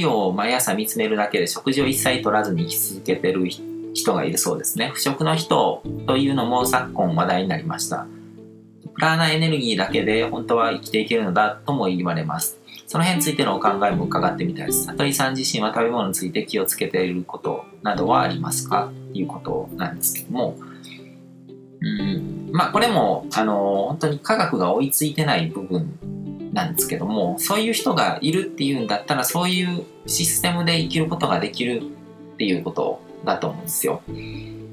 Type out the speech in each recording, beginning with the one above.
陽を毎朝見つめるだけで食事を一切取らずに生き続けてる人がいるそうですね。不食の人というのも昨今話題になりました。プラーナエネルギーだけで本当は生きていけるのだとも言われます。その辺についてのお考えも伺ってみたいです。里井さん自身は食べ物について気をつけていることなどはありますかっていうことなんですけども、うん、まあこれも、あの、本当に科学が追いついてない部分なんですけども、そういう人がいるっていうんだったら、そういうシステムで生きることができるっていうことだと思うんですよ。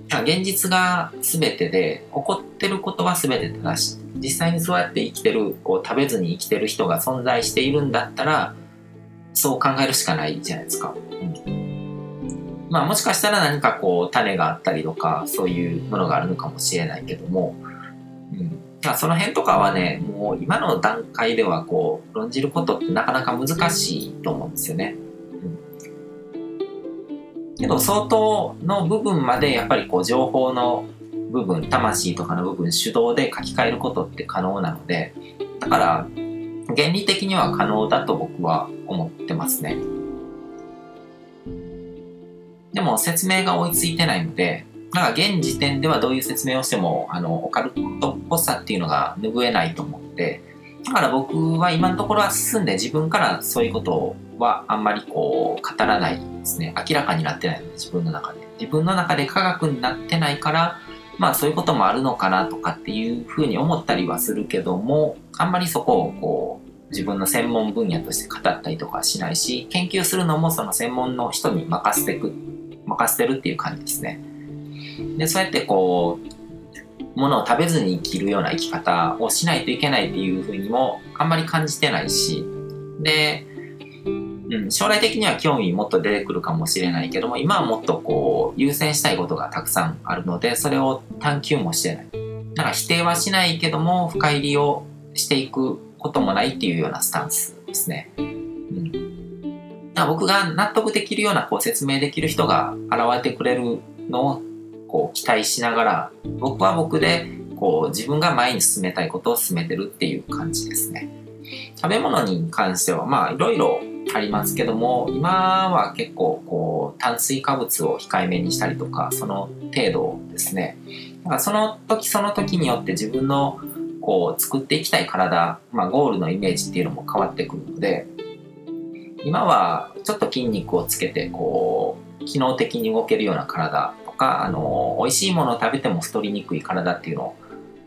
現実が全てで、起こってることは全て正しい。実際にそうやって生きてる、こう食べずに生きてる人が存在しているんだったら、そう考えるしかないじゃないですか。うん、まあもしかしたら何かこう種があったりとか、そういうものがあるのかもしれないけども、うんまあ、その辺とかはね、もう今の段階ではこう論じることってなかなか難しいと思うんですよね。うんけど相当の部分までやっぱりこう情報の部分魂とかの部分手動で書き換えることって可能なのでだから原理的には可能だと僕は思ってますねでも説明が追いついてないのでだから現時点ではどういう説明をしてもあのオカルトっぽさっていうのが拭えないと思ってだから僕は今のところは進んで自分からそういうことはあんまりこう語らないですね。明らかになってないので自分の中で。自分の中で科学になってないから、まあそういうこともあるのかなとかっていうふうに思ったりはするけども、あんまりそこをこう自分の専門分野として語ったりとかしないし、研究するのもその専門の人に任せてく、任せてるっていう感じですね。で、そうやってこう、ものを食べずに生きるような生き方をしないといけないっていうふうにもあんまり感じてないし、で、うん、将来的には興味もっと出てくるかもしれないけども、今はもっとこう、優先したいことがたくさんあるので、それを探求もしてない。だから否定はしないけども、深入りをしていくこともないっていうようなスタンスですね。うん、僕が納得できるようなこう説明できる人が現れてくれるのをこう期待しながら僕は僕でこう自分が前に進めたいことを進めてるっていう感じですね。食べ物に関してはまあいろいろありますけども今は結構こう炭水化物を控えめにしたりとかその程度ですね。だからその時その時によって自分のこう作っていきたい体、まあ、ゴールのイメージっていうのも変わってくるので今はちょっと筋肉をつけてこう機能的に動けるような体か、あの、美味しいものを食べても太りにくい体っていうのを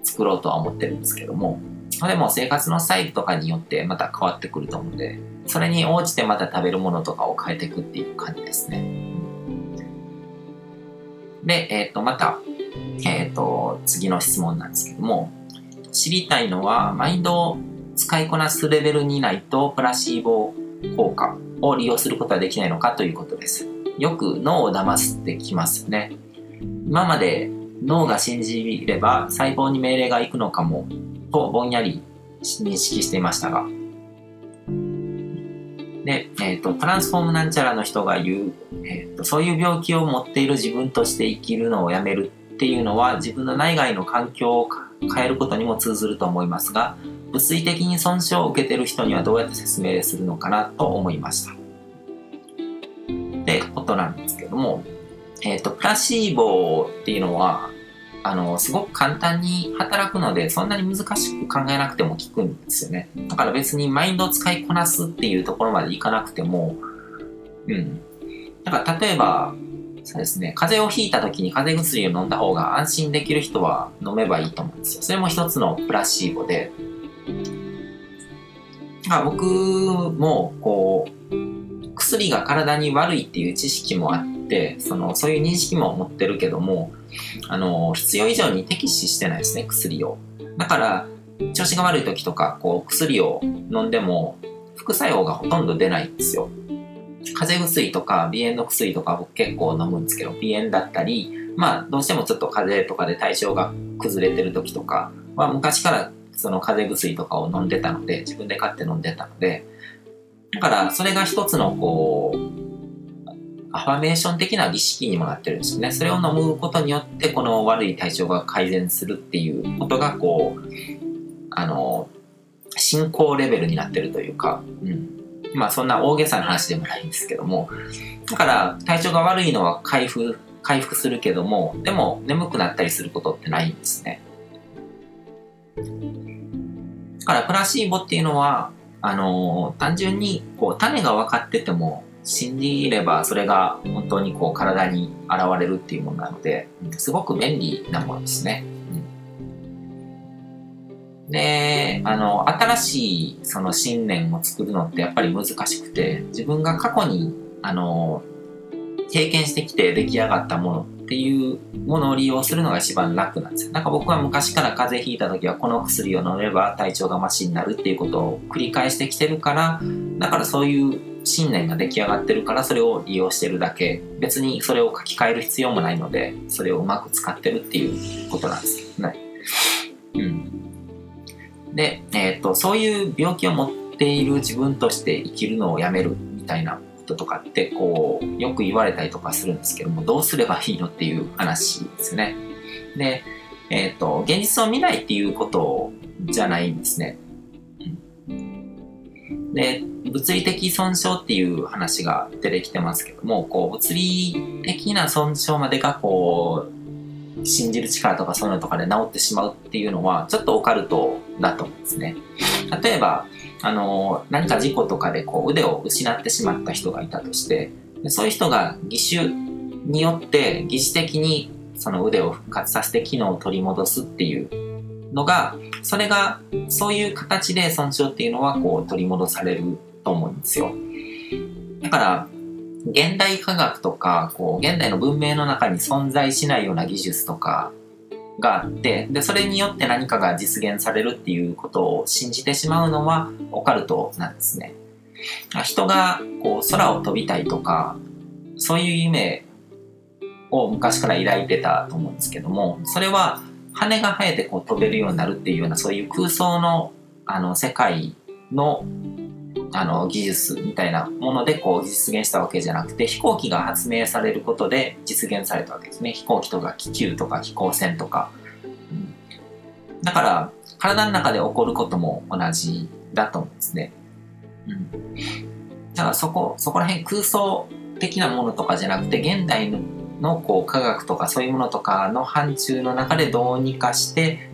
作ろうとは思ってるんですけども、でも生活のスタイルとかによってまた変わってくると思うので、それに応じてまた食べるものとかを変えていくっていう感じですね。で、えっ、ー、と、また、えっ、ー、と、次の質問なんですけども、知りたいのは、マインドを使いこなすレベルにないと、プラシーボ効果を利用することはできないのかということです。よく脳を騙すってきますよね。今まで脳が信じれば細胞に命令が行くのかもとぼんやり認識していましたが。で、えっ、ー、と、トランスフォームなんちゃらの人が言う、えーと、そういう病気を持っている自分として生きるのをやめるっていうのは自分の内外の環境を変えることにも通ずると思いますが、物理的に損傷を受けてる人にはどうやって説明するのかなと思いました。ってことなんですけども、えっ、ー、と、プラシーボっていうのは、あの、すごく簡単に働くので、そんなに難しく考えなくても効くんですよね。だから別にマインドを使いこなすっていうところまでいかなくても、うん。だから例えば、そうですね、風邪をひいた時に風邪薬を飲んだ方が安心できる人は飲めばいいと思うんですよ。それも一つのプラシーボで、僕もこう、薬が体に悪いっていう知識もあって、その、そういう認識も持ってるけども、あの、必要以上に適ししてないですね、薬を。だから、調子が悪い時とか、こう、薬を飲んでも、副作用がほとんど出ないんですよ。風邪薬とか鼻炎の薬とか僕結構飲むんですけど、鼻炎だったり、まあ、どうしてもちょっと風邪とかで体調が崩れてる時とかは、昔からその風邪薬とかを飲んでたので、自分で買って飲んでたので、だからそれが一つのこう、アファメーション的な儀式にもなってるんですよね。それを飲むことによって、この悪い体調が改善するっていうことが、こう、あの、進行レベルになってるというか、うん。まあそんな大げさな話でもないんですけども、だから体調が悪いのは回復、回復するけども、でも眠くなったりすることってないんですね。だからプラシーボっていうのは、あのー、単純にこう種が分かってても信じればそれが本当にこう体に現れるっていうものなので、すごく便利なものですね。で、あの、新しいその信念を作るのってやっぱり難しくて、自分が過去に、あの、経験してきて出来上がったものっっていうものを利用するのが一番楽なんですよ。なんか僕は昔から風邪ひいた時はこの薬を飲めば体調がマシになるっていうことを繰り返してきてるから、だからそういう信念が出来上がってるからそれを利用してるだけ。別にそれを書き換える必要もないので、それをうまく使ってるっていうことなんですよね。うん。で、えっ、と、そういう病気を持っている自分として生きるのをやめるみたいなことかって、こう、よく言われたりとかするんですけども、どうすればいいのっていう話ですね。で、えっ、ー、と、現実を見ないっていうことじゃないんですね。で、物理的損傷っていう話が出てきてますけども、こう、物理的な損傷までがこう、信じる力とかそういうのとかで治ってしまうっていうのは、ちょっとオカルトだと思うんですね。例えば、あの、何か事故とかでこう腕を失ってしまった人がいたとして、そういう人が義手によって疑似的にその腕を復活させて機能を取り戻すっていうのが、それが、そういう形で損傷っていうのはこう取り戻されると思うんですよ。だから、現代科学とか、こう、現代の文明の中に存在しないような技術とかがあって、で、それによって何かが実現されるっていうことを信じてしまうのはオカルトなんですね。人がこう空を飛びたいとか、そういう夢を昔から抱いてたと思うんですけども、それは羽が生えてこう飛べるようになるっていうようなそういう空想のあの世界のあの技術みたいなものでこう実現したわけじゃなくて飛行機が発明されることで実現されたわけですね。飛行機とか気球とか飛行船とか、うん、だから体の中で起こることも同じだと思うんですね、うん、だからそこそこら辺空想的なものとかじゃなくて現代ののこう科学とかそういうものとかの範疇の中でどうにかして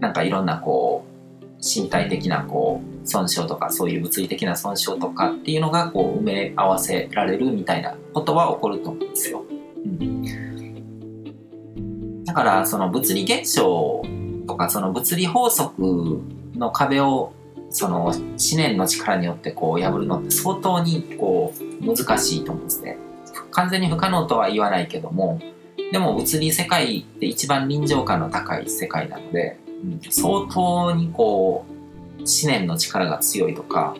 なんかいろんなこう身体的なこう損傷とかそういう物理的な損傷とかっていうのがこう埋め合わせられるみたいなことは起こると思うんですよ。うん、だからその物理現象とかその物理法則の壁をその思念の力によってこう破るのって相当にこう難しいと思うんですね。完全に不可能とは言わないけどもでも物理世界って一番臨場感の高い世界なので、相当にこう思念の力が強いとか、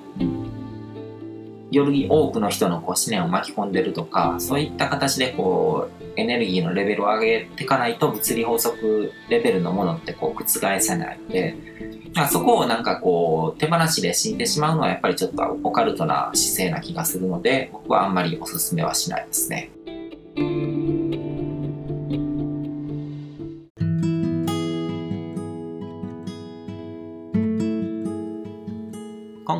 より多くの人のこう思念を巻き込んでるとか、そういった形でこう、エネルギーのレベルを上げていかないと物理法則レベルのものってこう覆せないので、そこをなんかこう手放しで死んでしまうのはやっぱりちょっとオカルトな姿勢な気がするので僕はあんまりおすすめはしないですね。